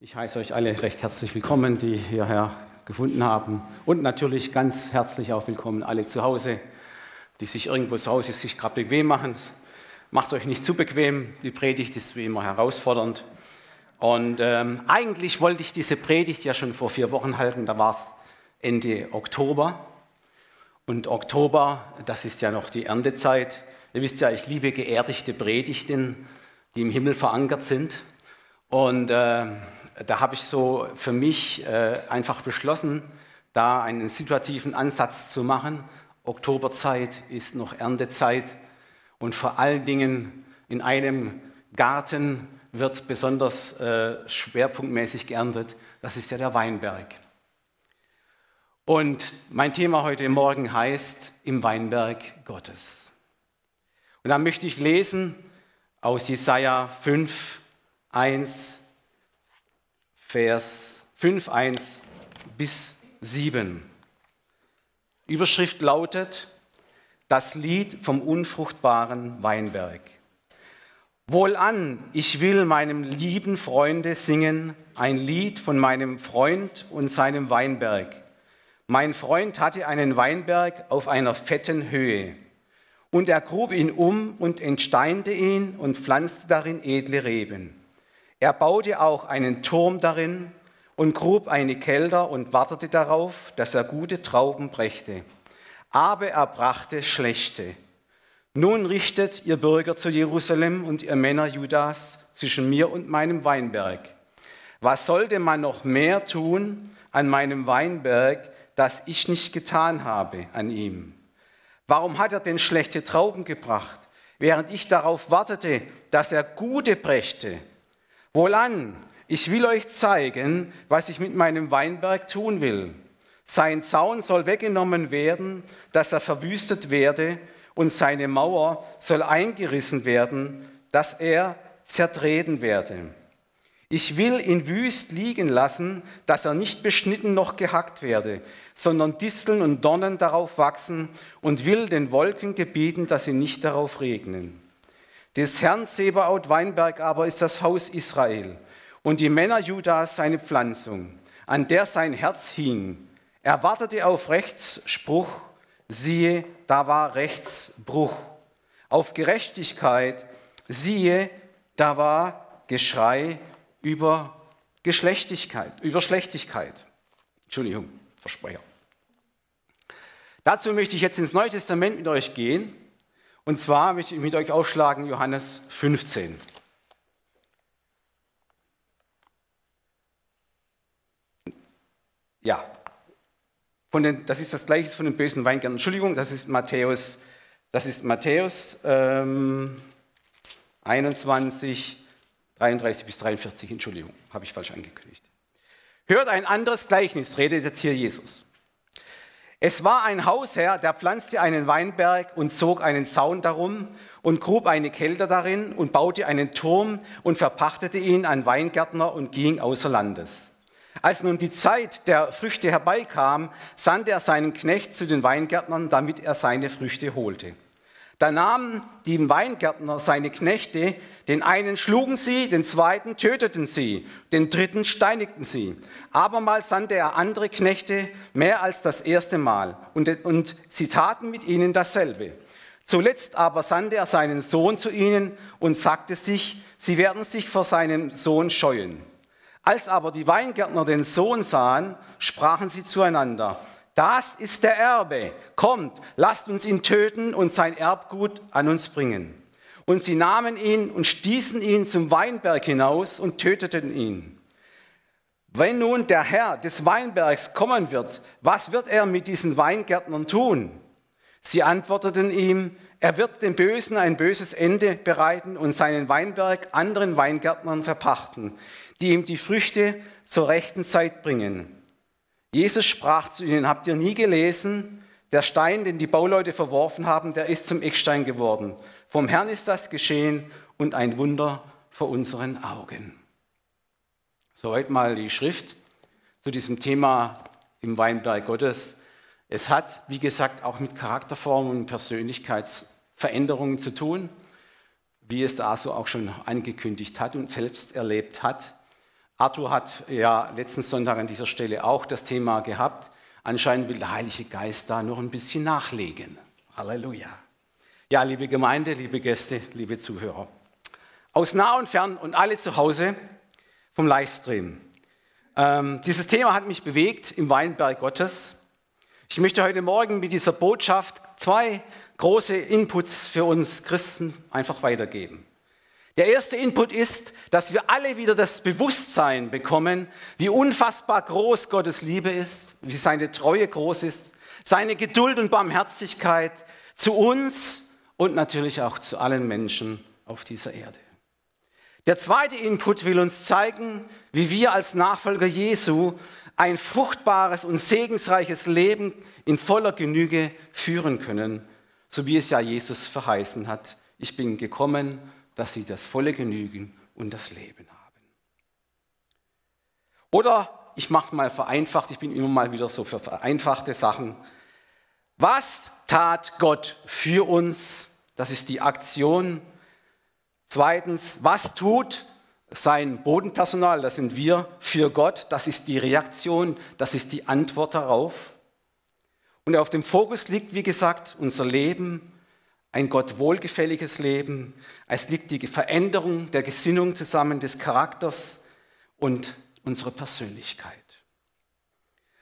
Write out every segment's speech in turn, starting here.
Ich heiße euch alle recht herzlich willkommen, die hierher gefunden haben. Und natürlich ganz herzlich auch willkommen alle zu Hause, die sich irgendwo zu Hause sich gerade bequem machen. Macht euch nicht zu bequem. Die Predigt ist wie immer herausfordernd. Und ähm, eigentlich wollte ich diese Predigt ja schon vor vier Wochen halten. Da war es Ende Oktober. Und Oktober, das ist ja noch die Erntezeit. Ihr wisst ja, ich liebe geerdigte Predigten, die im Himmel verankert sind. Und äh, da habe ich so für mich äh, einfach beschlossen, da einen situativen Ansatz zu machen. Oktoberzeit ist noch Erntezeit und vor allen Dingen in einem Garten wird besonders äh, schwerpunktmäßig geerntet. Das ist ja der Weinberg. Und mein Thema heute Morgen heißt Im Weinberg Gottes. Und da möchte ich lesen aus Jesaja 5, 1 Vers 5, 1 bis 7. Überschrift lautet, das Lied vom unfruchtbaren Weinberg. Wohlan, ich will meinem lieben Freunde singen ein Lied von meinem Freund und seinem Weinberg. Mein Freund hatte einen Weinberg auf einer fetten Höhe. Und er grub ihn um und entsteinte ihn und pflanzte darin edle Reben. Er baute auch einen Turm darin und grub eine Kelter und wartete darauf, dass er gute Trauben brächte. Aber er brachte schlechte. Nun richtet ihr Bürger zu Jerusalem und ihr Männer Judas zwischen mir und meinem Weinberg. Was sollte man noch mehr tun an meinem Weinberg, das ich nicht getan habe an ihm? Warum hat er denn schlechte Trauben gebracht, während ich darauf wartete, dass er gute brächte? Wohlan, ich will euch zeigen, was ich mit meinem Weinberg tun will. Sein Zaun soll weggenommen werden, dass er verwüstet werde, und seine Mauer soll eingerissen werden, dass er zertreten werde. Ich will ihn wüst liegen lassen, dass er nicht beschnitten noch gehackt werde, sondern Disteln und Dornen darauf wachsen und will den Wolken gebieten, dass sie nicht darauf regnen. Des Herrn Sebaot Weinberg aber ist das Haus Israel und die Männer Judas seine Pflanzung, an der sein Herz hing. Er wartete auf Rechtsspruch, siehe, da war Rechtsbruch. Auf Gerechtigkeit, siehe, da war Geschrei über Geschlechtigkeit, über Schlechtigkeit. Entschuldigung, Versprecher. Dazu möchte ich jetzt ins Neue Testament mit euch gehen und zwar möchte ich mit euch aufschlagen Johannes 15. Ja, von den, das ist das Gleiche von den bösen Weingärten. Entschuldigung, das ist Matthäus, das ist Matthäus ähm, 21, 33 bis 43. Entschuldigung, habe ich falsch angekündigt. Hört ein anderes Gleichnis, redet jetzt hier Jesus. Es war ein Hausherr, der pflanzte einen Weinberg und zog einen Zaun darum und grub eine Kälte darin und baute einen Turm und verpachtete ihn an Weingärtner und ging außer Landes. Als nun die Zeit der Früchte herbeikam, sandte er seinen Knecht zu den Weingärtnern, damit er seine Früchte holte. Da nahmen die Weingärtner seine Knechte, den einen schlugen sie, den zweiten töteten sie, den dritten steinigten sie. Abermals sandte er andere Knechte mehr als das erste Mal und, und sie taten mit ihnen dasselbe. Zuletzt aber sandte er seinen Sohn zu ihnen und sagte sich, sie werden sich vor seinem Sohn scheuen. Als aber die Weingärtner den Sohn sahen, sprachen sie zueinander, das ist der Erbe. Kommt, lasst uns ihn töten und sein Erbgut an uns bringen. Und sie nahmen ihn und stießen ihn zum Weinberg hinaus und töteten ihn. Wenn nun der Herr des Weinbergs kommen wird, was wird er mit diesen Weingärtnern tun? Sie antworteten ihm, er wird dem Bösen ein böses Ende bereiten und seinen Weinberg anderen Weingärtnern verpachten, die ihm die Früchte zur rechten Zeit bringen. Jesus sprach zu ihnen, habt ihr nie gelesen, der Stein, den die Bauleute verworfen haben, der ist zum Eckstein geworden. Vom Herrn ist das geschehen und ein Wunder vor unseren Augen. Soweit mal die Schrift zu diesem Thema im Weinberg Gottes. Es hat, wie gesagt, auch mit Charakterformen und Persönlichkeitsveränderungen zu tun, wie es da so auch schon angekündigt hat und selbst erlebt hat. Arthur hat ja letzten Sonntag an dieser Stelle auch das Thema gehabt. Anscheinend will der Heilige Geist da noch ein bisschen nachlegen. Halleluja. Ja, liebe Gemeinde, liebe Gäste, liebe Zuhörer. Aus nah und fern und alle zu Hause vom Livestream. Ähm, dieses Thema hat mich bewegt im Weinberg Gottes. Ich möchte heute Morgen mit dieser Botschaft zwei große Inputs für uns Christen einfach weitergeben. Der erste Input ist, dass wir alle wieder das Bewusstsein bekommen, wie unfassbar groß Gottes Liebe ist, wie seine Treue groß ist, seine Geduld und Barmherzigkeit zu uns und natürlich auch zu allen Menschen auf dieser Erde. Der zweite Input will uns zeigen, wie wir als Nachfolger Jesu ein fruchtbares und segensreiches Leben in voller Genüge führen können, so wie es ja Jesus verheißen hat. Ich bin gekommen, dass sie das volle Genügen und das Leben haben. Oder ich mache mal vereinfacht, ich bin immer mal wieder so für vereinfachte Sachen. Was tat Gott für uns? Das ist die Aktion. Zweitens, was tut sein Bodenpersonal, das sind wir, für Gott? Das ist die Reaktion, das ist die Antwort darauf. Und auf dem Fokus liegt, wie gesagt, unser Leben, ein Gott wohlgefälliges Leben. Es liegt die Veränderung der Gesinnung zusammen des Charakters und unserer Persönlichkeit.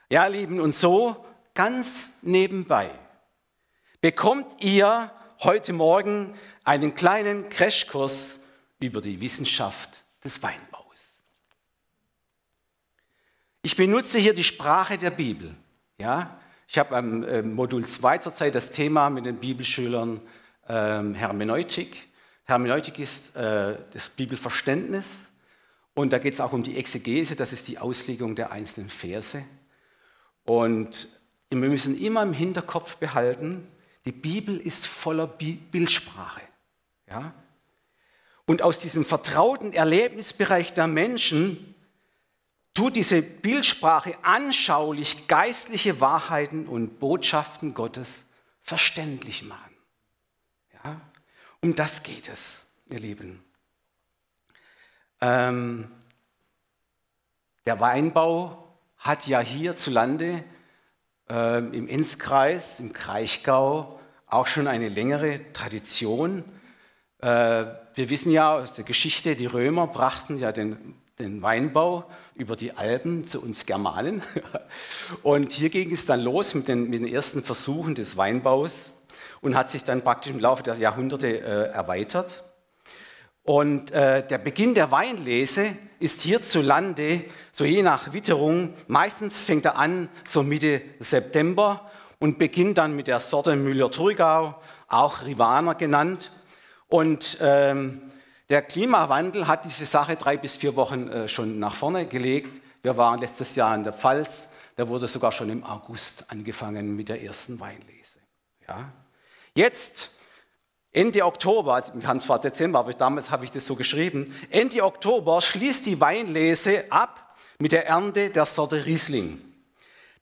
Ja, Lieben, und so ganz nebenbei bekommt ihr heute Morgen einen kleinen Crashkurs über die Wissenschaft des Weinbaus. Ich benutze hier die Sprache der Bibel. Ja? Ich habe am ähm, Modul 2 zurzeit das Thema mit den Bibelschülern ähm, Hermeneutik. Hermeneutik ist äh, das Bibelverständnis und da geht es auch um die Exegese, das ist die Auslegung der einzelnen Verse. Und wir müssen immer im Hinterkopf behalten, die Bibel ist voller Bildsprache. Ja? Und aus diesem vertrauten Erlebnisbereich der Menschen tut diese Bildsprache anschaulich geistliche Wahrheiten und Botschaften Gottes verständlich machen. Ja? Um das geht es, ihr Lieben. Ähm, der Weinbau hat ja hierzulande äh, im Enzkreis, im Kraichgau, auch schon eine längere Tradition. Äh, wir wissen ja aus der Geschichte, die Römer brachten ja den den Weinbau über die Alpen zu uns Germanen. Und hier ging es dann los mit den, mit den ersten Versuchen des Weinbaus und hat sich dann praktisch im Laufe der Jahrhunderte äh, erweitert. Und äh, der Beginn der Weinlese ist hierzulande, so je nach Witterung, meistens fängt er an so Mitte September und beginnt dann mit der Sorte Müller-Thurgau, auch Rivaner genannt. Und ähm, der Klimawandel hat diese Sache drei bis vier Wochen äh, schon nach vorne gelegt. Wir waren letztes Jahr in der Pfalz, da wurde sogar schon im August angefangen mit der ersten Weinlese. Ja. Jetzt, Ende Oktober, also wir haben zwar Dezember, aber damals habe ich das so geschrieben, Ende Oktober schließt die Weinlese ab mit der Ernte der Sorte Riesling.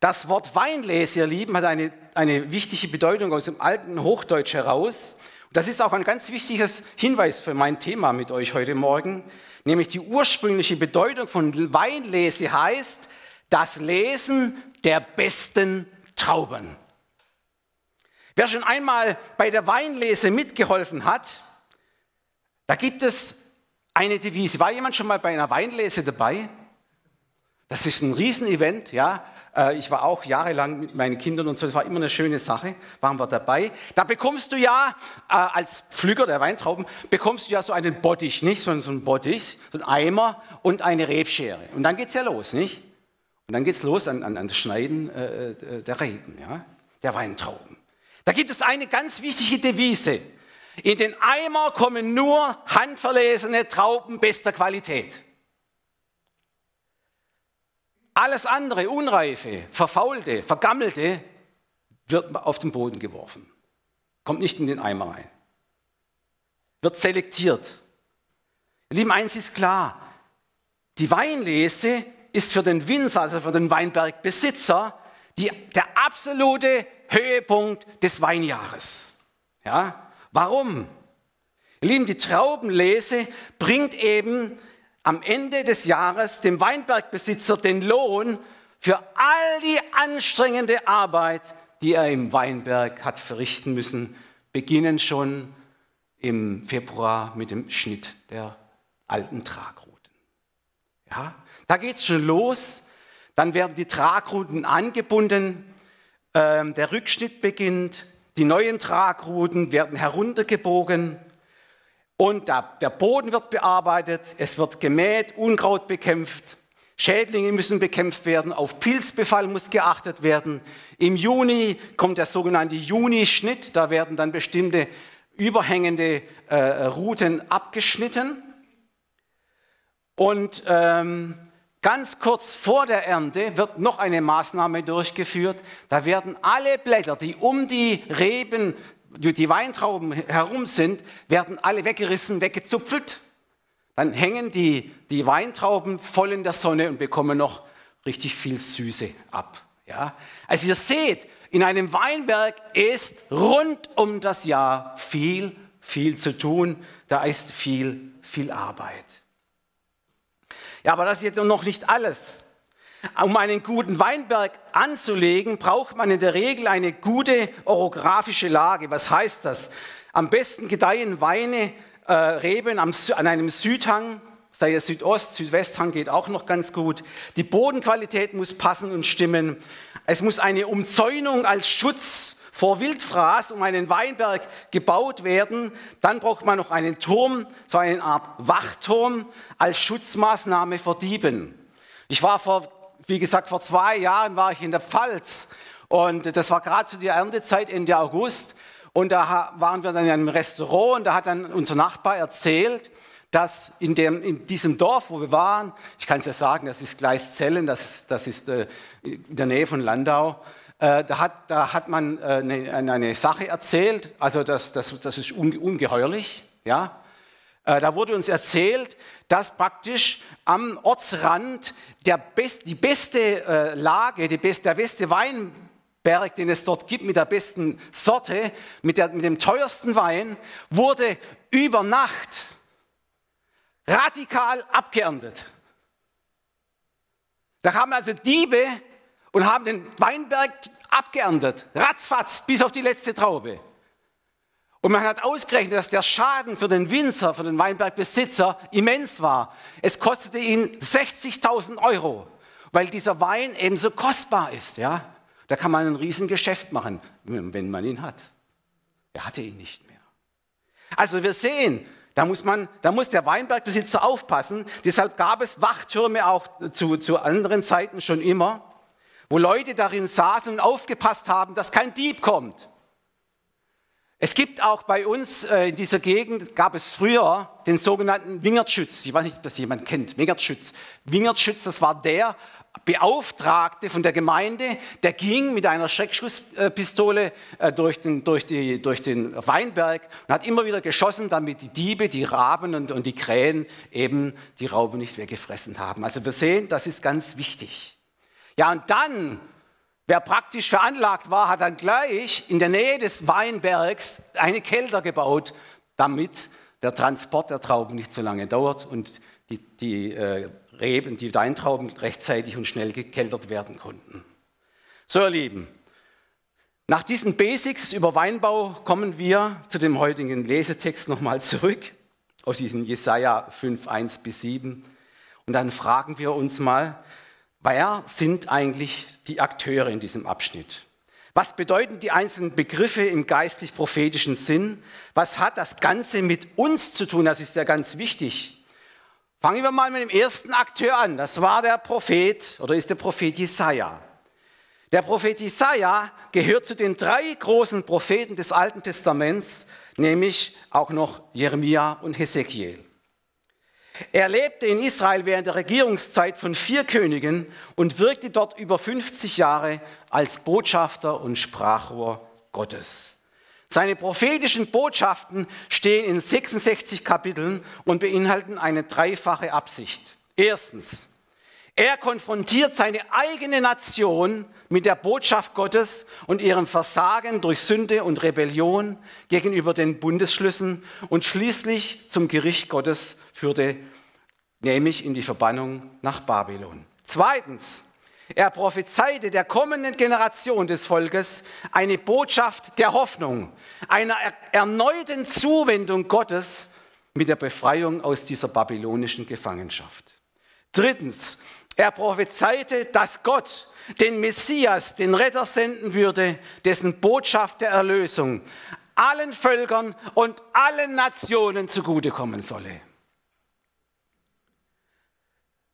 Das Wort Weinlese, ihr Lieben, hat eine, eine wichtige Bedeutung aus dem alten Hochdeutsch heraus. Das ist auch ein ganz wichtiges Hinweis für mein Thema mit euch heute Morgen, nämlich die ursprüngliche Bedeutung von Weinlese heißt das Lesen der besten Trauben. Wer schon einmal bei der Weinlese mitgeholfen hat, da gibt es eine Devise. War jemand schon mal bei einer Weinlese dabei? Das ist ein Riesenevent, ja. Äh, ich war auch jahrelang mit meinen Kindern und so, das war immer eine schöne Sache, waren wir dabei. Da bekommst du ja äh, als Pflücker der Weintrauben, bekommst du ja so einen Bottich, nicht? So, einen Bottich, so einen Eimer und eine Rebschere. Und dann geht es ja los, nicht? Und dann geht es los an, an, an, das Schneiden äh, der Reben, ja? der Weintrauben. Da gibt es eine ganz wichtige Devise. In den Eimer kommen nur handverlesene Trauben bester Qualität. Alles andere, unreife, verfaulte, vergammelte, wird auf den Boden geworfen. Kommt nicht in den Eimer rein. Wird selektiert. Lieben, eins ist klar. Die Weinlese ist für den Winzer, also für den Weinbergbesitzer, die, der absolute Höhepunkt des Weinjahres. Ja? Warum? Lieben, die Traubenlese bringt eben am Ende des Jahres dem Weinbergbesitzer den Lohn für all die anstrengende Arbeit, die er im Weinberg hat verrichten müssen, beginnen schon im Februar mit dem Schnitt der alten Tragruten. Ja, da geht es schon los. Dann werden die Tragruten angebunden, ähm, der Rückschnitt beginnt, die neuen Tragruten werden heruntergebogen und der Boden wird bearbeitet, es wird gemäht, Unkraut bekämpft, Schädlinge müssen bekämpft werden, auf Pilzbefall muss geachtet werden. Im Juni kommt der sogenannte Junischnitt, da werden dann bestimmte überhängende äh, Routen abgeschnitten. Und ähm, ganz kurz vor der Ernte wird noch eine Maßnahme durchgeführt. Da werden alle Blätter, die um die Reben, die Weintrauben herum sind, werden alle weggerissen, weggezupfelt dann hängen die, die Weintrauben voll in der Sonne und bekommen noch richtig viel Süße ab. Ja? Also ihr seht, in einem Weinberg ist rund um das Jahr viel, viel zu tun. Da ist viel, viel Arbeit. Ja, aber das ist jetzt noch nicht alles. Um einen guten Weinberg anzulegen, braucht man in der Regel eine gute orografische Lage. Was heißt das? Am besten gedeihen Weine äh, Reben am, an einem Südhang, sei es Südost, Südwesthang geht auch noch ganz gut. Die Bodenqualität muss passen und stimmen. Es muss eine Umzäunung als Schutz vor Wildfraß um einen Weinberg gebaut werden. Dann braucht man noch einen Turm, so eine Art Wachturm als Schutzmaßnahme vor Dieben. Ich war vor, wie gesagt, vor zwei Jahren war ich in der Pfalz und das war gerade zu der Erntezeit Ende August. Und da waren wir dann in einem Restaurant und da hat dann unser Nachbar erzählt, dass in, dem, in diesem Dorf, wo wir waren, ich kann es ja sagen, das ist Gleiszellen, das ist, das ist äh, in der Nähe von Landau, äh, da, hat, da hat man äh, eine, eine, Sache erzählt, also das, das, das ist ungeheuerlich, ja. Äh, da wurde uns erzählt, dass praktisch am Ortsrand der best, die beste Lage, die best, der beste Wein Berg, den es dort gibt, mit der besten Sorte, mit, der, mit dem teuersten Wein, wurde über Nacht radikal abgeerntet. Da kamen also Diebe und haben den Weinberg abgeerntet, ratzfatz, bis auf die letzte Traube. Und man hat ausgerechnet, dass der Schaden für den Winzer, für den Weinbergbesitzer immens war. Es kostete ihn 60.000 Euro, weil dieser Wein eben so kostbar ist. Ja? Da kann man ein Riesengeschäft machen, wenn man ihn hat. Er hatte ihn nicht mehr. Also wir sehen, da muss, man, da muss der Weinbergbesitzer aufpassen. Deshalb gab es Wachtürme auch zu, zu anderen Zeiten schon immer, wo Leute darin saßen und aufgepasst haben, dass kein Dieb kommt. Es gibt auch bei uns äh, in dieser Gegend, gab es früher den sogenannten Wingertschütz. Ich weiß nicht, ob das jemand kennt. Wingertschütz. Wingertschütz, das war der Beauftragte von der Gemeinde, der ging mit einer Schreckschusspistole äh, durch den, durch, die, durch den Weinberg und hat immer wieder geschossen, damit die Diebe, die Raben und, und die Krähen eben die Rauben nicht weggefressen haben. Also wir sehen, das ist ganz wichtig. Ja, und dann, wer praktisch veranlagt war, hat dann gleich in der Nähe des Weinbergs eine Kelter gebaut, damit der Transport der Trauben nicht so lange dauert und die, die äh, Reben, die Weintrauben rechtzeitig und schnell gekeltert werden konnten. So, ihr Lieben, nach diesen Basics über Weinbau kommen wir zu dem heutigen Lesetext nochmal zurück, aus diesem Jesaja 5, 1 bis 7. Und dann fragen wir uns mal, wer sind eigentlich die Akteure in diesem Abschnitt? Was bedeuten die einzelnen Begriffe im geistlich-prophetischen Sinn? Was hat das Ganze mit uns zu tun? Das ist ja ganz wichtig. Fangen wir mal mit dem ersten Akteur an. Das war der Prophet oder ist der Prophet Jesaja. Der Prophet Jesaja gehört zu den drei großen Propheten des Alten Testaments, nämlich auch noch Jeremia und Hesekiel. Er lebte in Israel während der Regierungszeit von vier Königen und wirkte dort über 50 Jahre als Botschafter und Sprachrohr Gottes. Seine prophetischen Botschaften stehen in 66 Kapiteln und beinhalten eine dreifache Absicht. Erstens, er konfrontiert seine eigene Nation mit der Botschaft Gottes und ihrem Versagen durch Sünde und Rebellion gegenüber den Bundesschlüssen und schließlich zum Gericht Gottes führte nämlich in die Verbannung nach Babylon. Zweitens, er prophezeite der kommenden Generation des Volkes eine Botschaft der Hoffnung, einer erneuten Zuwendung Gottes mit der Befreiung aus dieser babylonischen Gefangenschaft. Drittens, er prophezeite, dass Gott den Messias, den Retter senden würde, dessen Botschaft der Erlösung allen Völkern und allen Nationen zugutekommen solle.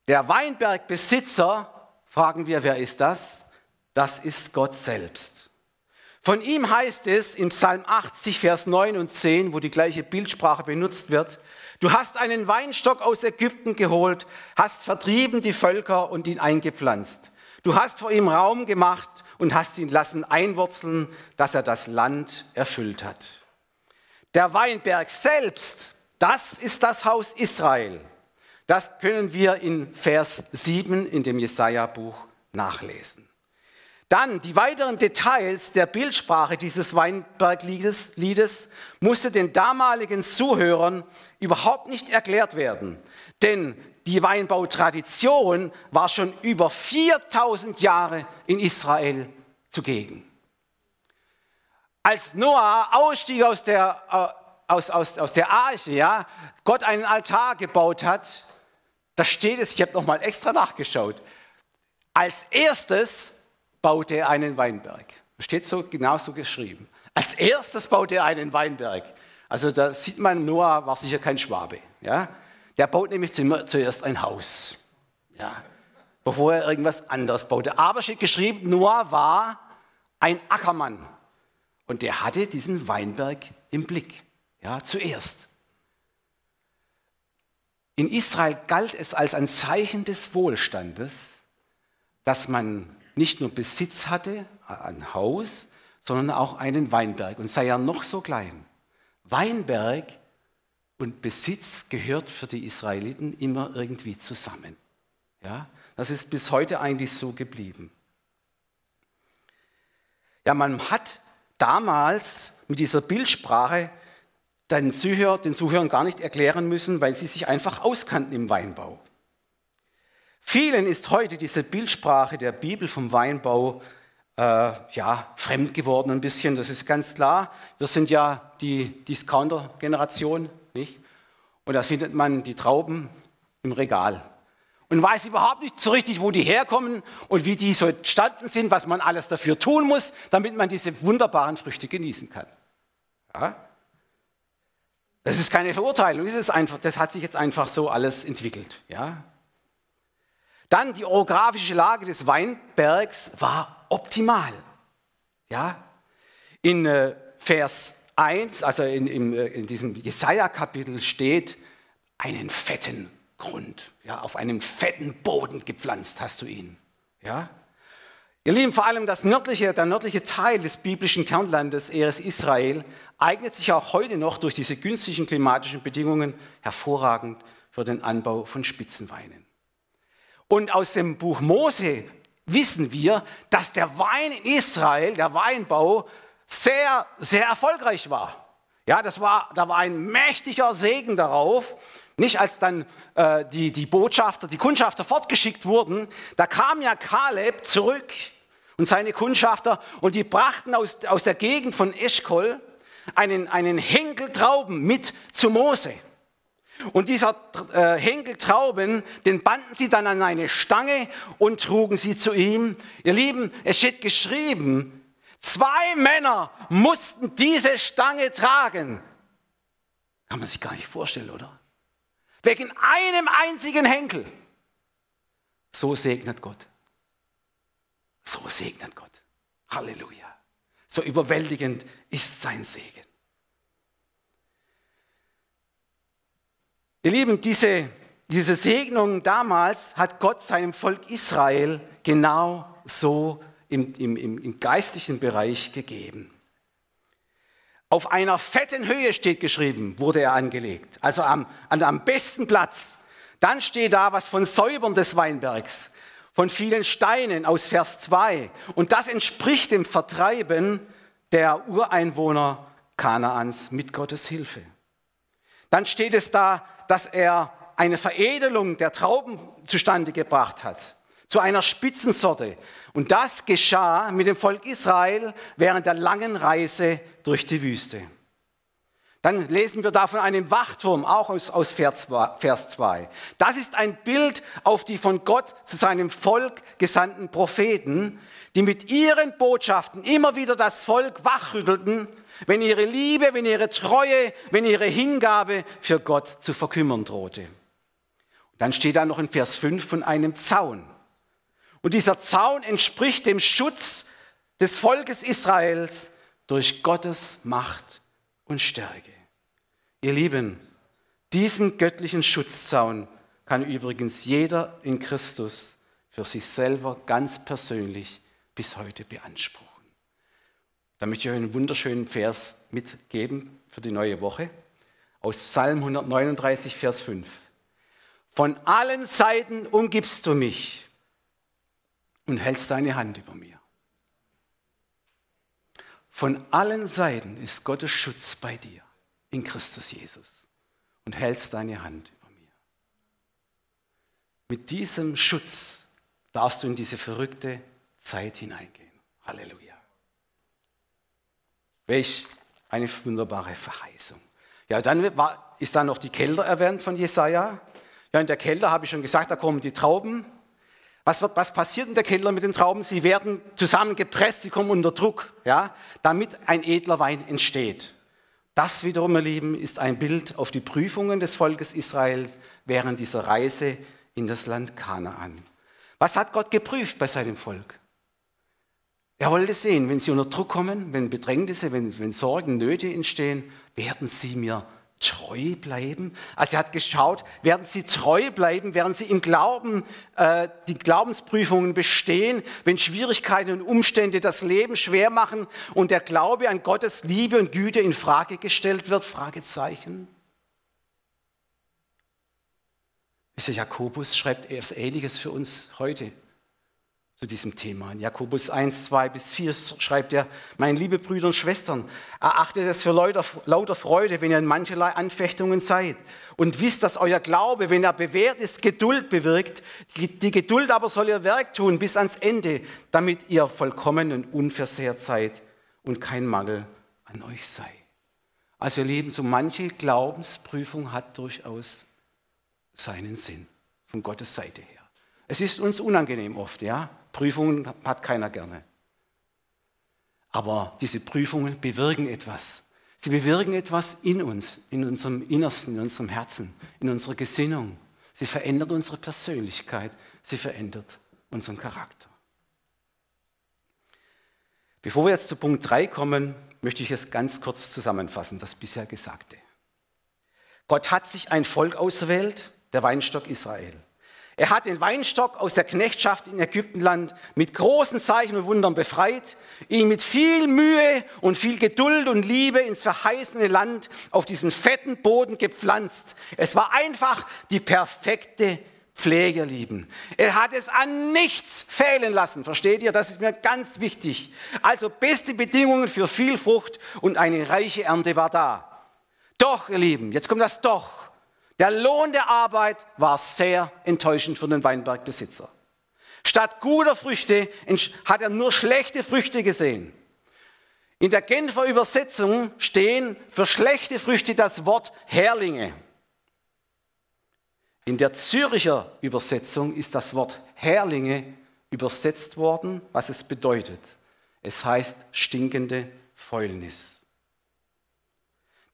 Der Weinbergbesitzer, fragen wir, wer ist das? Das ist Gott selbst. Von ihm heißt es im Psalm 80, Vers 9 und 10, wo die gleiche Bildsprache benutzt wird, du hast einen Weinstock aus Ägypten geholt, hast vertrieben die Völker und ihn eingepflanzt. Du hast vor ihm Raum gemacht und hast ihn lassen einwurzeln, dass er das Land erfüllt hat. Der Weinberg selbst, das ist das Haus Israel. Das können wir in Vers 7 in dem Jesaja-Buch nachlesen. Dann die weiteren Details der Bildsprache dieses Weinbergliedes Liedes musste den damaligen Zuhörern überhaupt nicht erklärt werden, denn die Weinbautradition war schon über 4000 Jahre in Israel zugegen. Als Noah ausstieg aus der, äh, aus, aus, aus der Arche, ja, Gott einen Altar gebaut hat, da steht es, ich habe nochmal extra nachgeschaut, als erstes baute er einen Weinberg. Steht so genauso geschrieben. Als erstes baute er einen Weinberg. Also da sieht man, Noah war sicher kein Schwabe. Ja? Der baut nämlich zuerst ein Haus, ja, bevor er irgendwas anderes baute. Aber steht geschrieben, Noah war ein Ackermann und der hatte diesen Weinberg im Blick, ja, zuerst. In Israel galt es als ein Zeichen des Wohlstandes, dass man nicht nur Besitz hatte, ein Haus, sondern auch einen Weinberg und sei er noch so klein. Weinberg und Besitz gehört für die Israeliten immer irgendwie zusammen. Ja, das ist bis heute eigentlich so geblieben. Ja, man hat damals mit dieser Bildsprache den, Zuhör, den Zuhörern gar nicht erklären müssen, weil sie sich einfach auskannten im Weinbau. Vielen ist heute diese Bildsprache der Bibel vom Weinbau äh, ja, fremd geworden ein bisschen, das ist ganz klar. Wir sind ja die Discounter-Generation, nicht? Und da findet man die Trauben im Regal. Und weiß überhaupt nicht so richtig, wo die herkommen und wie die so entstanden sind, was man alles dafür tun muss, damit man diese wunderbaren Früchte genießen kann. Ja? Das ist keine Verurteilung, das, ist einfach, das hat sich jetzt einfach so alles entwickelt. Ja? Dann die orografische Lage des Weinbergs war optimal. Ja? In äh, Vers 1, also in, in, äh, in diesem Jesaja-Kapitel steht, einen fetten Grund. Ja, auf einem fetten Boden gepflanzt hast du ihn. Ja? Ihr Lieben, vor allem das nördliche, der nördliche Teil des biblischen Kernlandes, Eres Israel, eignet sich auch heute noch durch diese günstigen klimatischen Bedingungen hervorragend für den Anbau von Spitzenweinen. Und aus dem Buch Mose wissen wir, dass der Wein in Israel, der Weinbau, sehr, sehr erfolgreich war. Ja, das war, da war ein mächtiger Segen darauf. Nicht als dann äh, die, die Botschafter, die Kundschafter fortgeschickt wurden, da kam ja Kaleb zurück und seine Kundschafter und die brachten aus, aus der Gegend von Eschkol einen, einen Henkel Trauben mit zu Mose. Und dieser äh, Henkel Trauben, den banden sie dann an eine Stange und trugen sie zu ihm. Ihr Lieben, es steht geschrieben, Zwei Männer mussten diese Stange tragen. Kann man sich gar nicht vorstellen, oder? Wegen einem einzigen Henkel. So segnet Gott. So segnet Gott. Halleluja. So überwältigend ist sein Segen. Ihr Lieben, diese, diese Segnung damals hat Gott seinem Volk Israel genau so im, im, im geistlichen Bereich gegeben. Auf einer fetten Höhe steht geschrieben, wurde er angelegt, also am, an, am besten Platz. Dann steht da was von Säubern des Weinbergs, von vielen Steinen aus Vers 2. Und das entspricht dem Vertreiben der Ureinwohner Kanaans mit Gottes Hilfe. Dann steht es da, dass er eine Veredelung der Trauben zustande gebracht hat, zu einer Spitzensorte. Und das geschah mit dem Volk Israel während der langen Reise durch die Wüste. Dann lesen wir da von einem Wachturm, auch aus, aus Vers 2. Das ist ein Bild auf die von Gott zu seinem Volk gesandten Propheten, die mit ihren Botschaften immer wieder das Volk wachrüttelten, wenn ihre Liebe, wenn ihre Treue, wenn ihre Hingabe für Gott zu verkümmern drohte. dann steht da noch in Vers 5 von einem Zaun. Und dieser Zaun entspricht dem Schutz des Volkes Israels durch Gottes Macht und Stärke. Ihr Lieben, diesen göttlichen Schutzzaun kann übrigens jeder in Christus für sich selber ganz persönlich bis heute beanspruchen. Da möchte ich euch einen wunderschönen Vers mitgeben für die neue Woche aus Psalm 139, Vers 5. Von allen Seiten umgibst du mich und hältst deine Hand über mir. Von allen Seiten ist Gottes Schutz bei dir in Christus Jesus und hältst deine Hand über mir. Mit diesem Schutz darfst du in diese verrückte Zeit hineingehen. Halleluja. Welch eine wunderbare Verheißung. Ja, dann war, ist da noch die Kälte erwähnt von Jesaja. Ja, in der Kälte habe ich schon gesagt, da kommen die Trauben. Was, wird, was passiert in der Kälte mit den Trauben? Sie werden zusammengepresst, sie kommen unter Druck, ja, damit ein edler Wein entsteht. Das wiederum, ihr Lieben, ist ein Bild auf die Prüfungen des Volkes Israel während dieser Reise in das Land Kanaan. Was hat Gott geprüft bei seinem Volk? Er wollte sehen, wenn sie unter Druck kommen, wenn Bedrängnisse, wenn, wenn Sorgen, Nöte entstehen, werden sie mir treu bleiben? Also er hat geschaut, werden sie treu bleiben, werden sie im Glauben äh, die Glaubensprüfungen bestehen, wenn Schwierigkeiten und Umstände das Leben schwer machen und der Glaube an Gottes Liebe und Güte in Frage gestellt wird? Fragezeichen. Jakobus schreibt etwas Ähnliches für uns heute zu diesem Thema. In Jakobus 1, 2 bis 4 schreibt er, meine liebe Brüder und Schwestern, erachtet es für lauter, Freude, wenn ihr in mancherlei Anfechtungen seid und wisst, dass euer Glaube, wenn er bewährt ist, Geduld bewirkt. Die Geduld aber soll ihr Werk tun bis ans Ende, damit ihr vollkommen und unversehrt seid und kein Mangel an euch sei. Also ihr Lieben, so manche Glaubensprüfung hat durchaus seinen Sinn von Gottes Seite her. Es ist uns unangenehm oft, ja. Prüfungen hat keiner gerne. Aber diese Prüfungen bewirken etwas. Sie bewirken etwas in uns, in unserem Innersten, in unserem Herzen, in unserer Gesinnung. Sie verändert unsere Persönlichkeit, sie verändert unseren Charakter. Bevor wir jetzt zu Punkt 3 kommen, möchte ich es ganz kurz zusammenfassen, das bisher Gesagte. Gott hat sich ein Volk ausgewählt, der Weinstock Israel. Er hat den Weinstock aus der Knechtschaft in Ägyptenland mit großen Zeichen und Wundern befreit, ihn mit viel Mühe und viel Geduld und Liebe ins verheißene Land auf diesen fetten Boden gepflanzt. Es war einfach die perfekte Pflege, lieben. Er hat es an nichts fehlen lassen, versteht ihr? Das ist mir ganz wichtig. Also beste Bedingungen für viel Frucht und eine reiche Ernte war da. Doch, ihr Lieben, jetzt kommt das Doch. Der Lohn der Arbeit war sehr enttäuschend für den Weinbergbesitzer. Statt guter Früchte hat er nur schlechte Früchte gesehen. In der Genfer Übersetzung stehen für schlechte Früchte das Wort Herlinge. In der Züricher Übersetzung ist das Wort Herlinge übersetzt worden, was es bedeutet. Es heißt stinkende Fäulnis.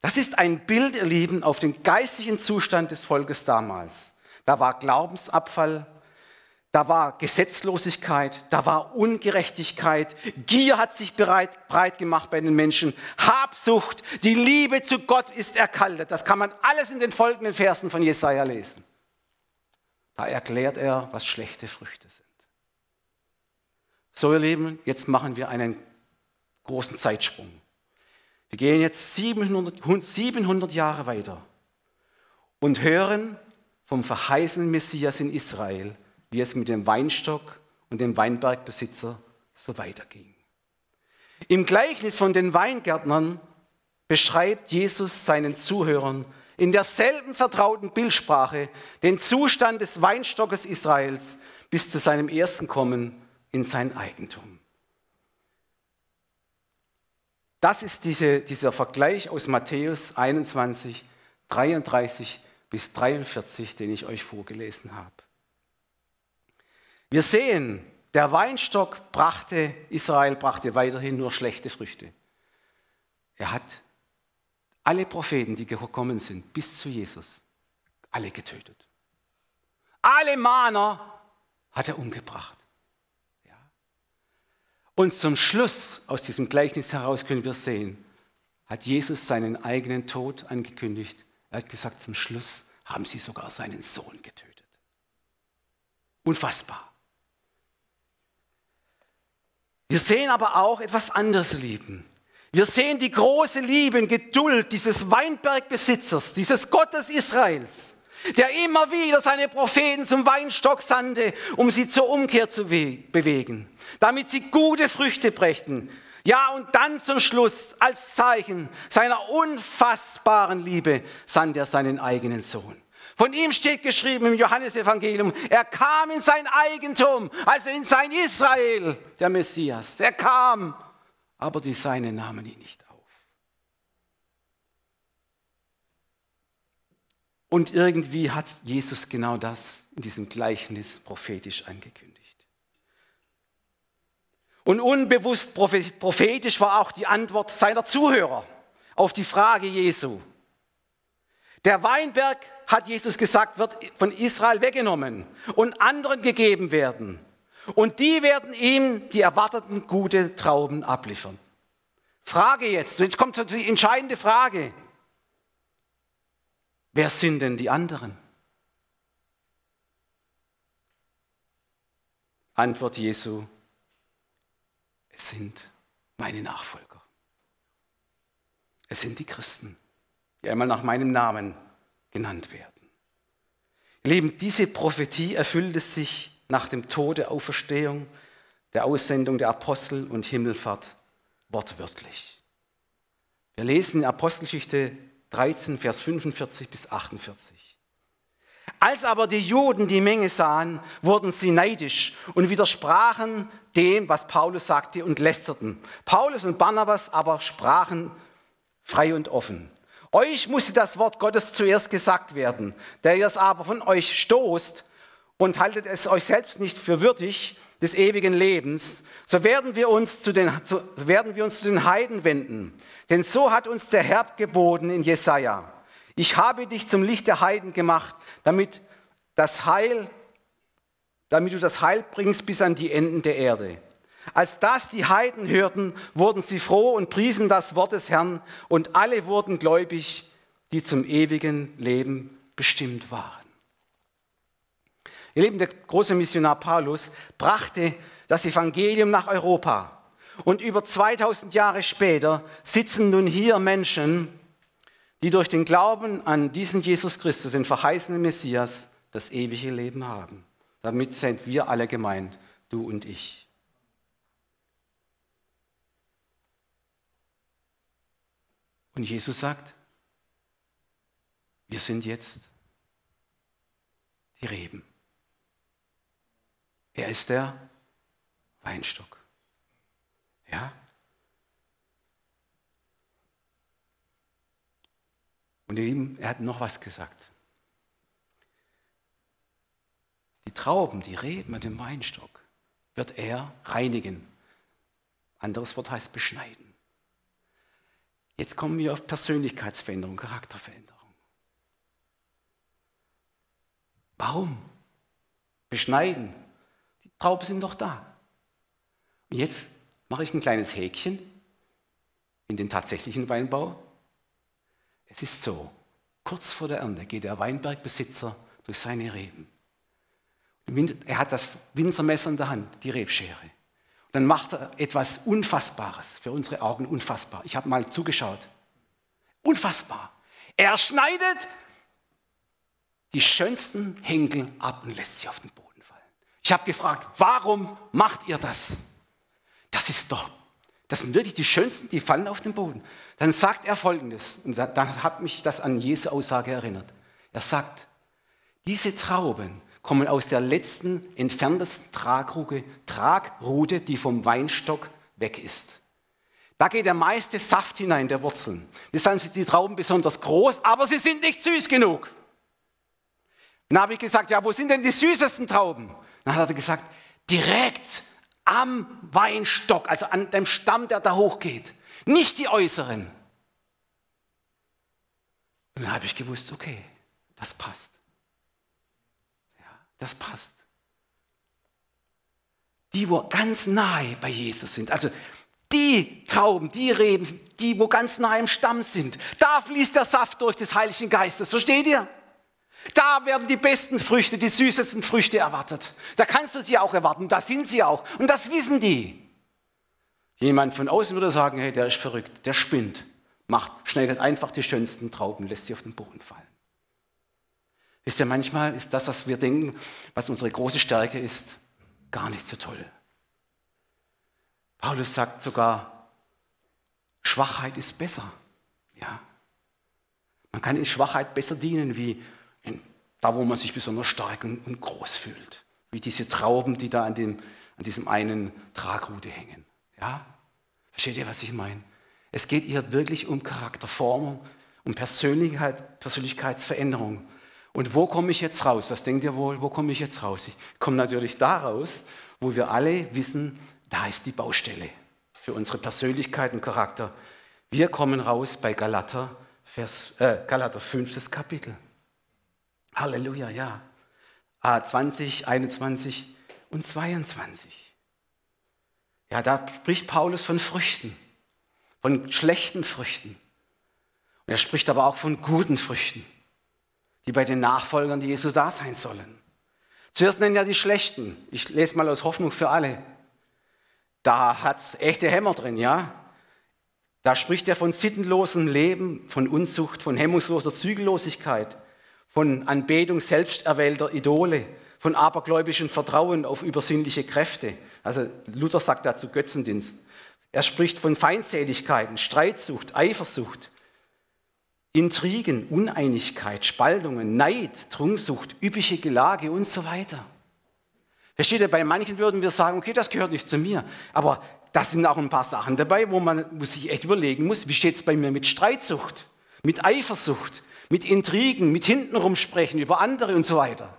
Das ist ein Bild, ihr Lieben, auf den geistigen Zustand des Volkes damals. Da war Glaubensabfall, da war Gesetzlosigkeit, da war Ungerechtigkeit, Gier hat sich bereit, breit gemacht bei den Menschen, Habsucht, die Liebe zu Gott ist erkaltet. Das kann man alles in den folgenden Versen von Jesaja lesen. Da erklärt er, was schlechte Früchte sind. So, ihr Lieben, jetzt machen wir einen großen Zeitsprung. Wir gehen jetzt 700, 700 Jahre weiter und hören vom verheißenen Messias in Israel, wie es mit dem Weinstock und dem Weinbergbesitzer so weiterging. Im Gleichnis von den Weingärtnern beschreibt Jesus seinen Zuhörern, in derselben vertrauten Bildsprache den Zustand des Weinstockes Israels bis zu seinem ersten Kommen in sein Eigentum. Das ist diese, dieser Vergleich aus Matthäus 21, 33 bis 43, den ich euch vorgelesen habe. Wir sehen, der Weinstock brachte, Israel brachte weiterhin nur schlechte Früchte. Er hat alle Propheten, die gekommen sind, bis zu Jesus, alle getötet. Alle Mahner hat er umgebracht. Und zum Schluss aus diesem Gleichnis heraus können wir sehen, hat Jesus seinen eigenen Tod angekündigt. Er hat gesagt, zum Schluss haben sie sogar seinen Sohn getötet. Unfassbar. Wir sehen aber auch etwas anderes, Lieben. Wir sehen die große Liebe und Geduld dieses Weinbergbesitzers, dieses Gottes Israels, der immer wieder seine Propheten zum Weinstock sandte, um sie zur Umkehr zu bewegen, damit sie gute Früchte brächten. Ja, und dann zum Schluss, als Zeichen seiner unfassbaren Liebe, sandte er seinen eigenen Sohn. Von ihm steht geschrieben im Johannesevangelium, er kam in sein Eigentum, also in sein Israel, der Messias. Er kam aber die Seine nahmen ihn nicht auf. Und irgendwie hat Jesus genau das in diesem Gleichnis prophetisch angekündigt. Und unbewusst prophetisch war auch die Antwort seiner Zuhörer auf die Frage Jesu. Der Weinberg, hat Jesus gesagt, wird von Israel weggenommen und anderen gegeben werden. Und die werden ihm die erwarteten gute Trauben abliefern. Frage jetzt, jetzt kommt die entscheidende Frage. Wer sind denn die anderen? Antwort Jesu, es sind meine Nachfolger. Es sind die Christen, die einmal nach meinem Namen genannt werden. Ihr Lieben, diese Prophetie erfüllte sich nach dem Tod der Auferstehung, der Aussendung der Apostel und Himmelfahrt wortwörtlich. Wir lesen in Apostelgeschichte 13, Vers 45 bis 48. Als aber die Juden die Menge sahen, wurden sie neidisch und widersprachen dem, was Paulus sagte und lästerten. Paulus und Barnabas aber sprachen frei und offen. Euch musste das Wort Gottes zuerst gesagt werden, der ihr es aber von euch stoßt und haltet es euch selbst nicht für würdig des ewigen Lebens, so werden wir uns zu den, so werden wir uns zu den Heiden wenden. Denn so hat uns der Herr geboten in Jesaja. Ich habe dich zum Licht der Heiden gemacht, damit das Heil, damit du das Heil bringst bis an die Enden der Erde. Als das die Heiden hörten, wurden sie froh und priesen das Wort des Herrn und alle wurden gläubig, die zum ewigen Leben bestimmt waren. Ihr Lieben, der große Missionar Paulus brachte das Evangelium nach Europa. Und über 2000 Jahre später sitzen nun hier Menschen, die durch den Glauben an diesen Jesus Christus, den verheißenen Messias, das ewige Leben haben. Damit sind wir alle gemeint, du und ich. Und Jesus sagt, wir sind jetzt die Reben. Er ist der Weinstock. Ja? Und ihr Lieben, er hat noch was gesagt. Die Trauben, die Reben mit dem Weinstock wird er reinigen. Anderes Wort heißt beschneiden. Jetzt kommen wir auf Persönlichkeitsveränderung, Charakterveränderung. Warum? Beschneiden. Trauben sind doch da. Und jetzt mache ich ein kleines Häkchen in den tatsächlichen Weinbau. Es ist so, kurz vor der Ernte geht der Weinbergbesitzer durch seine Reben. Er hat das Winzermesser in der Hand, die Rebschere. Und dann macht er etwas Unfassbares, für unsere Augen unfassbar. Ich habe mal zugeschaut. Unfassbar. Er schneidet die schönsten Henkel ab und lässt sie auf den Boden. Ich habe gefragt, warum macht ihr das? Das ist doch, Das sind wirklich die schönsten, die fallen auf den Boden. Dann sagt er folgendes, und dann hat mich das an Jesu Aussage erinnert. Er sagt, diese Trauben kommen aus der letzten, entferntesten Tragrute, Tragrute, die vom Weinstock weg ist. Da geht der meiste Saft hinein, der Wurzeln. Deshalb sind die Trauben besonders groß, aber sie sind nicht süß genug. Dann habe ich gesagt, ja, wo sind denn die süßesten Trauben? Dann hat er gesagt, direkt am Weinstock, also an dem Stamm, der da hochgeht. Nicht die äußeren. Und dann habe ich gewusst, okay, das passt. Ja, das passt. Die, wo ganz nahe bei Jesus sind, also die Trauben, die Reben, die, wo ganz nahe im Stamm sind, da fließt der Saft durch des Heiligen Geistes. Versteht ihr? Da werden die besten Früchte, die süßesten Früchte erwartet. Da kannst du sie auch erwarten, da sind sie auch. Und das wissen die. Jemand von außen würde sagen, hey, der ist verrückt, der spinnt. Macht, schneidet einfach die schönsten Trauben, lässt sie auf den Boden fallen. Wisst ihr, manchmal ist das, was wir denken, was unsere große Stärke ist, gar nicht so toll. Paulus sagt sogar, Schwachheit ist besser. Ja. Man kann in Schwachheit besser dienen wie da, wo man sich besonders stark und, groß fühlt. Wie diese Trauben, die da an, dem, an diesem einen Tragrute hängen. Ja? Versteht ihr, was ich meine? Es geht hier wirklich um Charakterformung, um Persönlichkeit, Persönlichkeitsveränderung. Und wo komme ich jetzt raus? Was denkt ihr wohl, wo komme ich jetzt raus? Ich komme natürlich da raus, wo wir alle wissen, da ist die Baustelle für unsere Persönlichkeit und Charakter. Wir kommen raus bei Galater, Vers, äh, Galater 5. Kapitel. Halleluja, ja. 20, 21 und 22. Ja, da spricht Paulus von Früchten, von schlechten Früchten. Und er spricht aber auch von guten Früchten, die bei den Nachfolgern Jesu da sein sollen. Zuerst nennen ja die schlechten. Ich lese mal aus Hoffnung für alle. Da hat es echte Hämmer drin, ja. Da spricht er von sittenlosem Leben, von Unzucht, von hemmungsloser Zügellosigkeit, von Anbetung selbsterwählter Idole, von abergläubischem Vertrauen auf übersinnliche Kräfte. Also Luther sagt dazu Götzendienst. Er spricht von Feindseligkeiten, Streitsucht, Eifersucht, Intrigen, Uneinigkeit, Spaltungen, Neid, Trunksucht, üppige Gelage und so weiter. Versteht ihr, bei manchen würden wir sagen, okay, das gehört nicht zu mir. Aber da sind auch ein paar Sachen dabei, wo man sich echt überlegen muss, wie steht es bei mir mit Streitsucht, mit Eifersucht, mit Intrigen, mit hintenrum sprechen über andere und so weiter.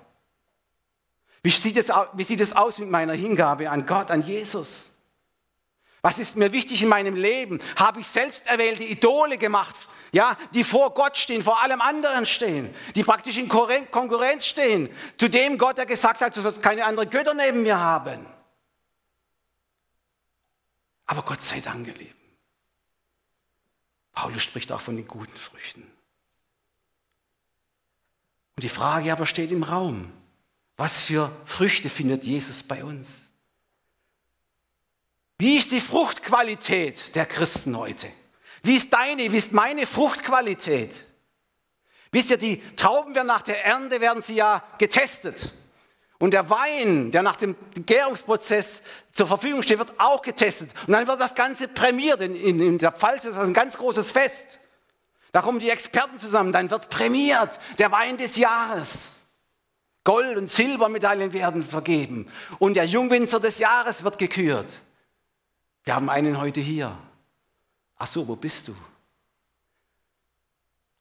Wie sieht, es, aus mit meiner Hingabe an Gott, an Jesus? Was ist mir wichtig in meinem Leben? Habe ich selbst erwählte Idole gemacht, ja, die vor Gott stehen, vor allem anderen stehen, die praktisch in Konkurrenz stehen zu dem Gott, der gesagt hat, du sollst keine anderen Götter neben mir haben. Aber Gott sei Dank, ihr Lieben. Paulus spricht auch von den guten Früchten. Und die Frage aber steht im Raum, was für Früchte findet Jesus bei uns? Wie ist die Fruchtqualität der Christen heute? Wie ist deine, wie ist meine Fruchtqualität? Wisst ihr, die Trauben werden nach der Ernte, werden sie ja getestet. Und der Wein, der nach dem Gärungsprozess zur Verfügung steht, wird auch getestet. Und dann wird das Ganze prämiert. In, in, in der Pfalz ist das ein ganz großes Fest. Da kommen die Experten zusammen, dann wird prämiert der Wein des Jahres. Gold- und Silbermedaillen werden vergeben und der Jungwinzer des Jahres wird gekürt. Wir haben einen heute hier. Ach so, wo bist du?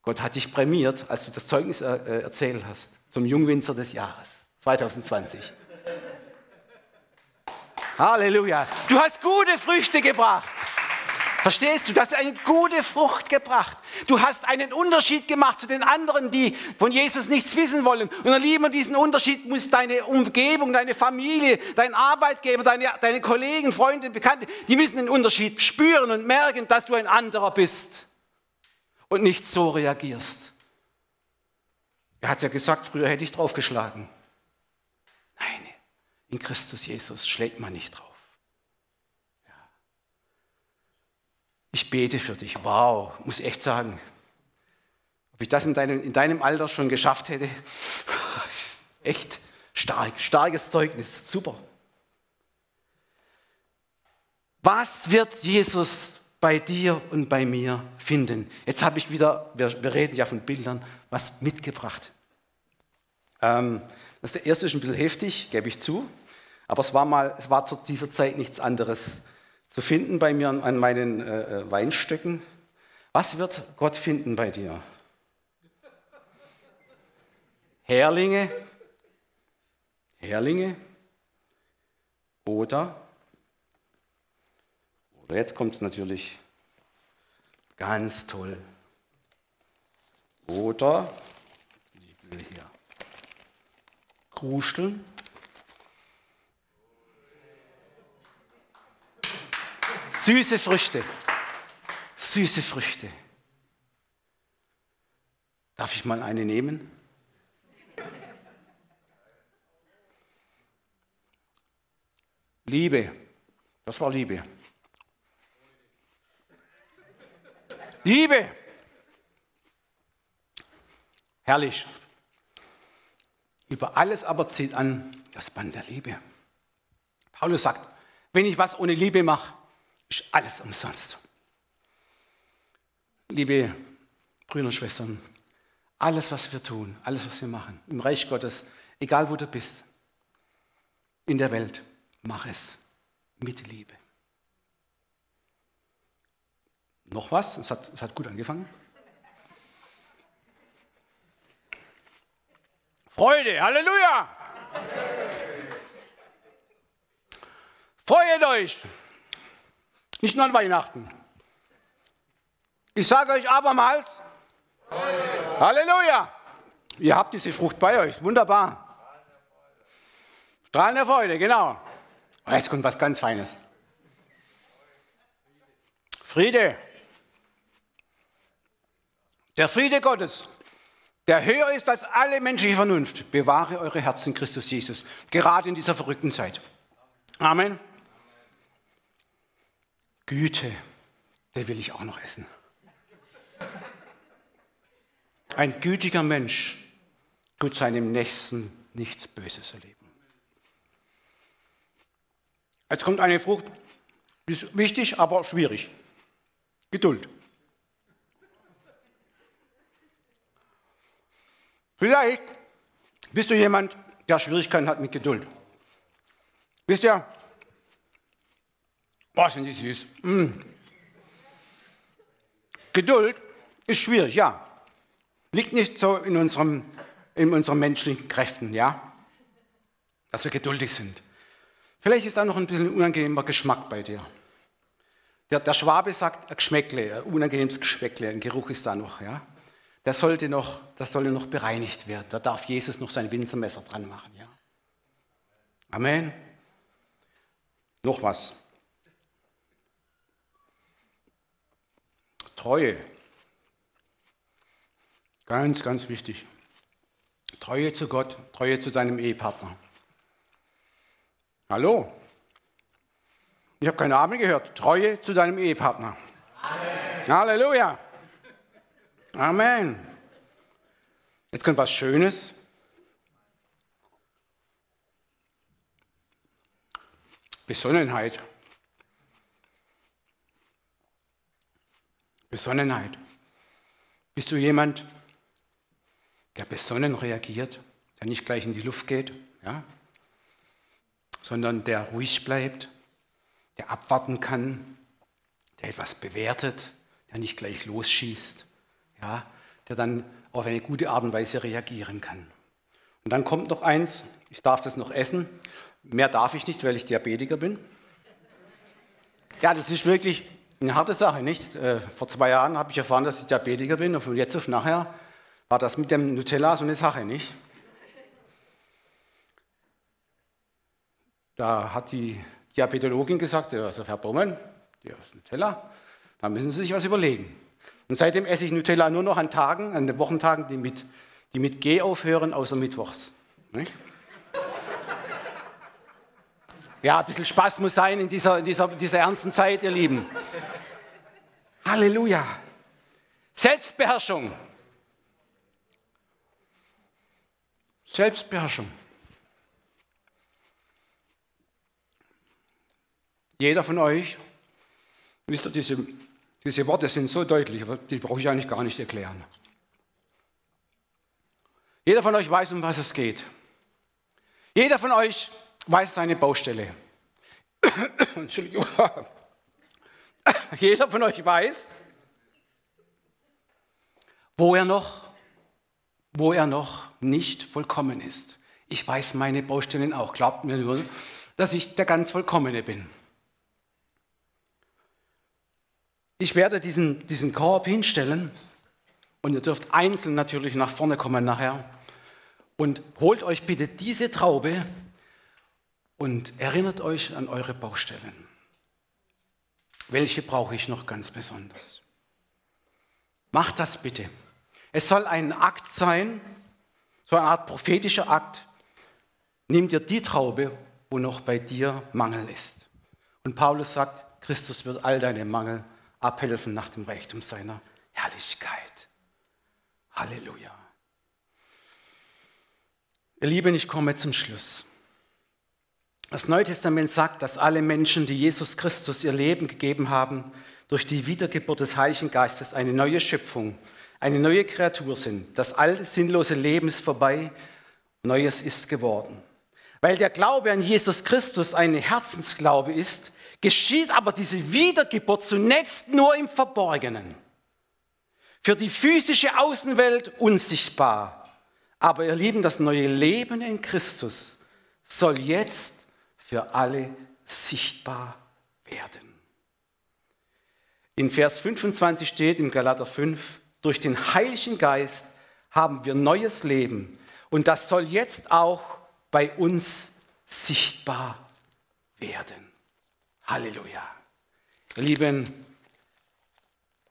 Gott hat dich prämiert, als du das Zeugnis äh, erzählt hast, zum Jungwinzer des Jahres 2020. Halleluja. Du hast gute Früchte gebracht. Verstehst du? Du hast eine gute Frucht gebracht. Du hast einen Unterschied gemacht zu den anderen, die von Jesus nichts wissen wollen. Und ihr Lieben, diesen Unterschied muss deine Umgebung, deine Familie, dein Arbeitgeber, deine, deine Kollegen, Freunde, Bekannte, die müssen den Unterschied spüren und merken, dass du ein anderer bist und nicht so reagierst. Er hat ja gesagt, früher hätte ich draufgeschlagen. Nein, in Christus Jesus schlägt man nicht drauf. Ich bete für dich. Wow, muss echt sagen. Ob ich das in deinem, in deinem Alter schon geschafft hätte, echt stark, starkes Zeugnis, super. Was wird Jesus bei dir und bei mir finden? Jetzt habe ich wieder, wir, wir, reden ja von Bildern, was mitgebracht. Ähm, das erste ist ein bisschen heftig, gebe ich zu. Aber es war, mal, es war zu dieser Zeit nichts anderes zu finden bei mir an meinen äh, äh Weinstöcken. Was wird Gott finden bei dir? Herlinge, Herlinge? Oder, oder jetzt kommt es natürlich. Ganz toll, oder, ich will hier, Kruscheln, Süße Früchte. Süße Früchte. Darf ich mal eine nehmen? Liebe. Das war Liebe. Liebe. Herrlich. Über alles aber zieht an das Band der Liebe. Paulus sagt, wenn ich was ohne Liebe mache, ist alles umsonst. Liebe Brüder und Schwestern, alles, was wir tun, alles, was wir machen, im Reich Gottes, egal wo du bist, in der Welt, mach es mit Liebe. Noch was? Es hat, es hat gut angefangen. Freude, Halleluja! Freut euch! Nicht nur an Weihnachten. Ich sage euch abermals, Halleluja. Halleluja. Ihr habt diese Frucht bei euch, wunderbar. Strahlende Freude, genau. Oh, jetzt kommt was ganz Feines. Friede. Der Friede Gottes, der höher ist als alle menschliche Vernunft, bewahre eure Herzen Christus Jesus, gerade in dieser verrückten Zeit. Amen. Güte, der will ich auch noch essen. Ein gütiger Mensch tut seinem Nächsten nichts Böses erleben. Jetzt kommt eine Frucht, die ist wichtig, aber schwierig. Geduld. Vielleicht bist du jemand, der Schwierigkeiten hat mit Geduld. Wisst ihr, Boah, sind die süß. Mm. Geduld ist schwierig, ja. Liegt nicht so in, unserem, in unseren menschlichen Kräften, ja. Dass wir geduldig sind. Vielleicht ist da noch ein bisschen unangenehmer Geschmack bei dir. Der, der Schwabe sagt ein Geschmäckle, ein unangenehmes Geschmäckle, ein Geruch ist da noch, ja. Der sollte noch, das sollte noch bereinigt werden. Da darf Jesus noch sein Winzermesser dran machen, ja. Amen. Noch was. Treue. Ganz, ganz wichtig. Treue zu Gott, Treue zu deinem Ehepartner. Hallo? Ich habe keine Amen gehört. Treue zu deinem Ehepartner. Amen. Halleluja. Amen. Jetzt kommt was Schönes. Besonnenheit. Besonnenheit. Bist du jemand, der besonnen reagiert, der nicht gleich in die Luft geht, ja? sondern der ruhig bleibt, der abwarten kann, der etwas bewertet, der nicht gleich losschießt, ja? der dann auf eine gute Art und Weise reagieren kann. Und dann kommt noch eins, ich darf das noch essen, mehr darf ich nicht, weil ich Diabetiker bin. Ja, das ist wirklich eine harte Sache, nicht? Äh, vor zwei Jahren habe ich erfahren, dass ich Diabetiker bin und von jetzt auf nachher war das mit dem Nutella so eine Sache, nicht? Da hat die Diabetologin gesagt, also Herr der ist Nutella, da müssen Sie sich was überlegen. Und seitdem esse ich Nutella nur noch an Tagen, an den Wochentagen, die mit, die mit G aufhören, außer Mittwochs. Nicht? Ja, ein bisschen Spaß muss sein in dieser, in dieser, dieser ernsten Zeit, ihr Lieben. Halleluja. Selbstbeherrschung. Selbstbeherrschung. Jeder von euch Wisst ihr, diese, diese Worte sind so deutlich, aber die brauche ich eigentlich gar nicht erklären. Jeder von euch weiß, um was es geht. Jeder von euch weiß seine Baustelle. Entschuldigung. Jeder von euch weiß, wo er noch, wo er noch nicht vollkommen ist. Ich weiß meine Baustellen auch. Glaubt mir nur, dass ich der ganz Vollkommene bin. Ich werde diesen, diesen Korb hinstellen und ihr dürft einzeln natürlich nach vorne kommen nachher und holt euch bitte diese Traube und erinnert euch an eure Baustellen. Welche brauche ich noch ganz besonders? Macht das bitte. Es soll ein Akt sein, so eine Art prophetischer Akt. Nimm dir die Traube, wo noch bei dir Mangel ist. Und Paulus sagt, Christus wird all deine Mangel abhelfen nach dem Reichtum seiner Herrlichkeit. Halleluja. Ihr Lieben, ich komme zum Schluss. Das Neue Testament sagt, dass alle Menschen, die Jesus Christus ihr Leben gegeben haben, durch die Wiedergeburt des Heiligen Geistes eine neue Schöpfung, eine neue Kreatur sind. Das alte sinnlose Leben ist vorbei, Neues ist geworden. Weil der Glaube an Jesus Christus ein Herzensglaube ist, geschieht aber diese Wiedergeburt zunächst nur im Verborgenen. Für die physische Außenwelt unsichtbar. Aber ihr Lieben, das neue Leben in Christus soll jetzt für alle sichtbar werden. In Vers 25 steht im Galater 5, durch den Heiligen Geist haben wir neues Leben und das soll jetzt auch bei uns sichtbar werden. Halleluja. Ihr Lieben,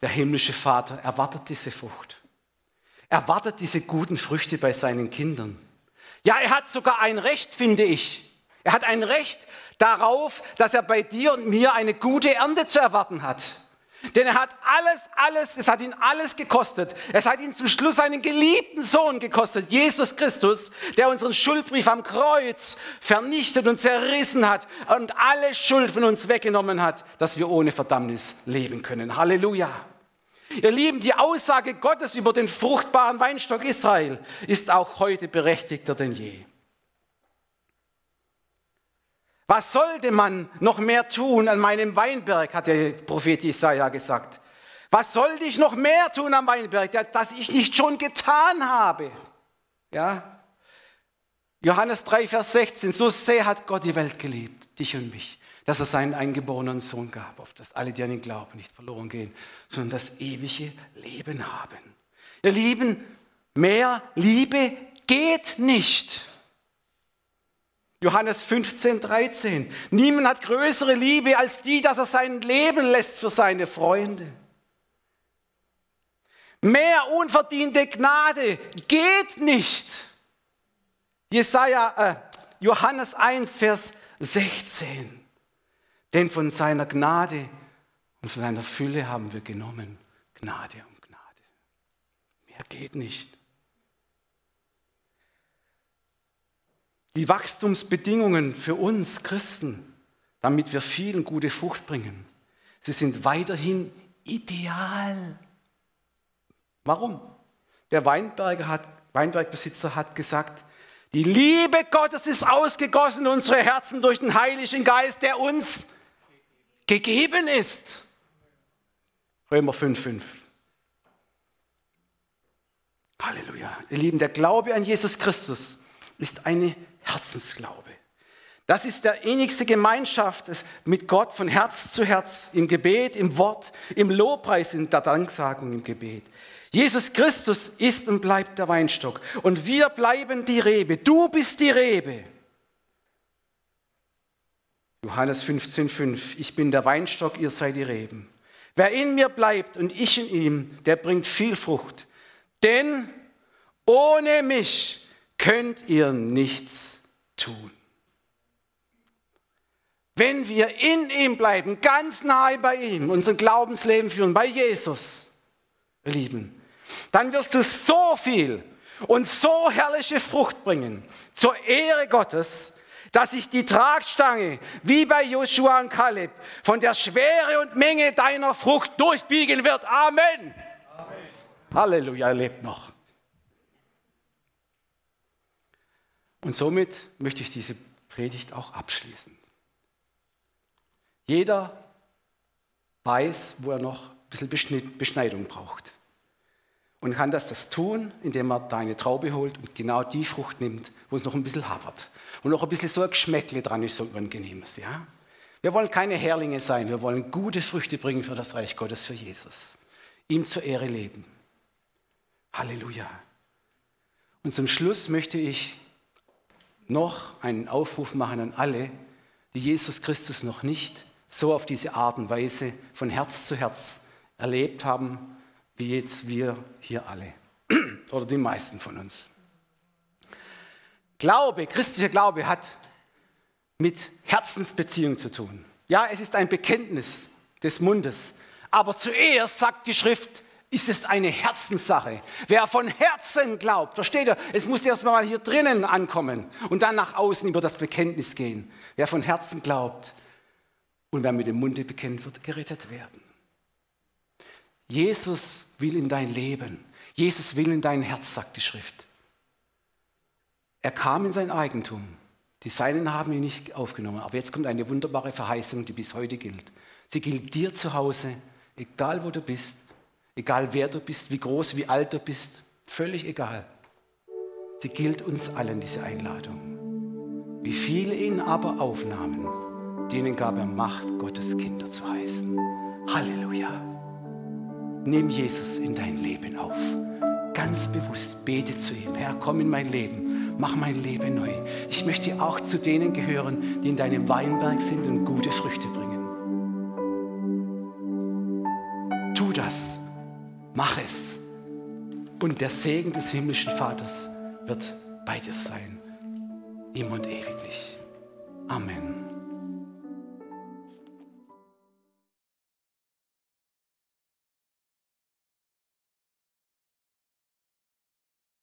der himmlische Vater erwartet diese Frucht. Erwartet diese guten Früchte bei seinen Kindern. Ja, er hat sogar ein Recht, finde ich, er hat ein Recht darauf, dass er bei dir und mir eine gute Ernte zu erwarten hat. Denn er hat alles, alles, es hat ihn alles gekostet. Es hat ihn zum Schluss seinen geliebten Sohn gekostet, Jesus Christus, der unseren Schuldbrief am Kreuz vernichtet und zerrissen hat und alle Schuld von uns weggenommen hat, dass wir ohne Verdammnis leben können. Halleluja. Ihr Lieben, die Aussage Gottes über den fruchtbaren Weinstock Israel ist auch heute berechtigter denn je. Was sollte man noch mehr tun an meinem Weinberg, hat der Prophet Jesaja gesagt. Was sollte ich noch mehr tun am Weinberg, das ich nicht schon getan habe? Ja? Johannes 3, Vers 16. So sehr hat Gott die Welt geliebt, dich und mich, dass er seinen eingeborenen Sohn gab, auf dass alle, die an ihn glauben, nicht verloren gehen, sondern das ewige Leben haben. Ihr Lieben, mehr Liebe geht nicht. Johannes 15, 13. Niemand hat größere Liebe als die, dass er sein Leben lässt für seine Freunde. Mehr unverdiente Gnade geht nicht. Jesaja, äh, Johannes 1, Vers 16. Denn von seiner Gnade und von seiner Fülle haben wir genommen Gnade um Gnade. Mehr geht nicht. Die Wachstumsbedingungen für uns Christen, damit wir viel und gute Frucht bringen, sie sind weiterhin ideal. Warum? Der Weinberger hat, Weinbergbesitzer hat gesagt, die Liebe Gottes ist ausgegossen in unsere Herzen durch den Heiligen Geist, der uns gegeben ist. Römer 5,5. Halleluja. Ihr Lieben, der Glaube an Jesus Christus ist eine Herzensglaube. Das ist der innigste Gemeinschaft mit Gott von Herz zu Herz, im Gebet, im Wort, im Lobpreis, in der Danksagung, im Gebet. Jesus Christus ist und bleibt der Weinstock und wir bleiben die Rebe. Du bist die Rebe. Johannes 15,5 Ich bin der Weinstock, ihr seid die Reben. Wer in mir bleibt und ich in ihm, der bringt viel Frucht. Denn ohne mich könnt ihr nichts tun. Wenn wir in ihm bleiben, ganz nahe bei ihm, unser Glaubensleben führen, bei Jesus, Lieben, dann wirst du so viel und so herrliche Frucht bringen zur Ehre Gottes, dass sich die Tragstange, wie bei Joshua und Kaleb, von der Schwere und Menge deiner Frucht durchbiegen wird. Amen. Amen. Halleluja, er lebt noch. Und somit möchte ich diese Predigt auch abschließen. Jeder weiß, wo er noch ein bisschen Beschneidung braucht. Und kann das, das tun, indem er deine Traube holt und genau die Frucht nimmt, wo es noch ein bisschen hapert. Und noch ein bisschen so ein Geschmäckle dran ist, so angenehmes. Ja? Wir wollen keine Herrlinge sein, wir wollen gute Früchte bringen für das Reich Gottes, für Jesus. Ihm zur Ehre leben. Halleluja. Und zum Schluss möchte ich noch einen Aufruf machen an alle, die Jesus Christus noch nicht so auf diese Art und Weise von Herz zu Herz erlebt haben, wie jetzt wir hier alle oder die meisten von uns. Glaube, christlicher Glaube hat mit Herzensbeziehung zu tun. Ja, es ist ein Bekenntnis des Mundes. Aber zuerst sagt die Schrift, ist es eine Herzenssache. Wer von Herzen glaubt, versteht ihr, es muss erst mal hier drinnen ankommen und dann nach außen über das Bekenntnis gehen. Wer von Herzen glaubt und wer mit dem Munde bekennt, wird gerettet werden. Jesus will in dein Leben. Jesus will in dein Herz, sagt die Schrift. Er kam in sein Eigentum. Die Seinen haben ihn nicht aufgenommen. Aber jetzt kommt eine wunderbare Verheißung, die bis heute gilt. Sie gilt dir zu Hause, egal wo du bist, egal wer du bist, wie groß, wie alt du bist, völlig egal. Sie gilt uns allen, diese Einladung. Wie viele ihn aber aufnahmen, denen gab er Macht, Gottes Kinder zu heißen. Halleluja. Nimm Jesus in dein Leben auf. Ganz bewusst bete zu ihm. Herr, komm in mein Leben. Mach mein Leben neu. Ich möchte auch zu denen gehören, die in deinem Weinberg sind und gute Früchte bringen. Mach es. Und der Segen des himmlischen Vaters wird bei dir sein. Ihm und ewiglich. Amen.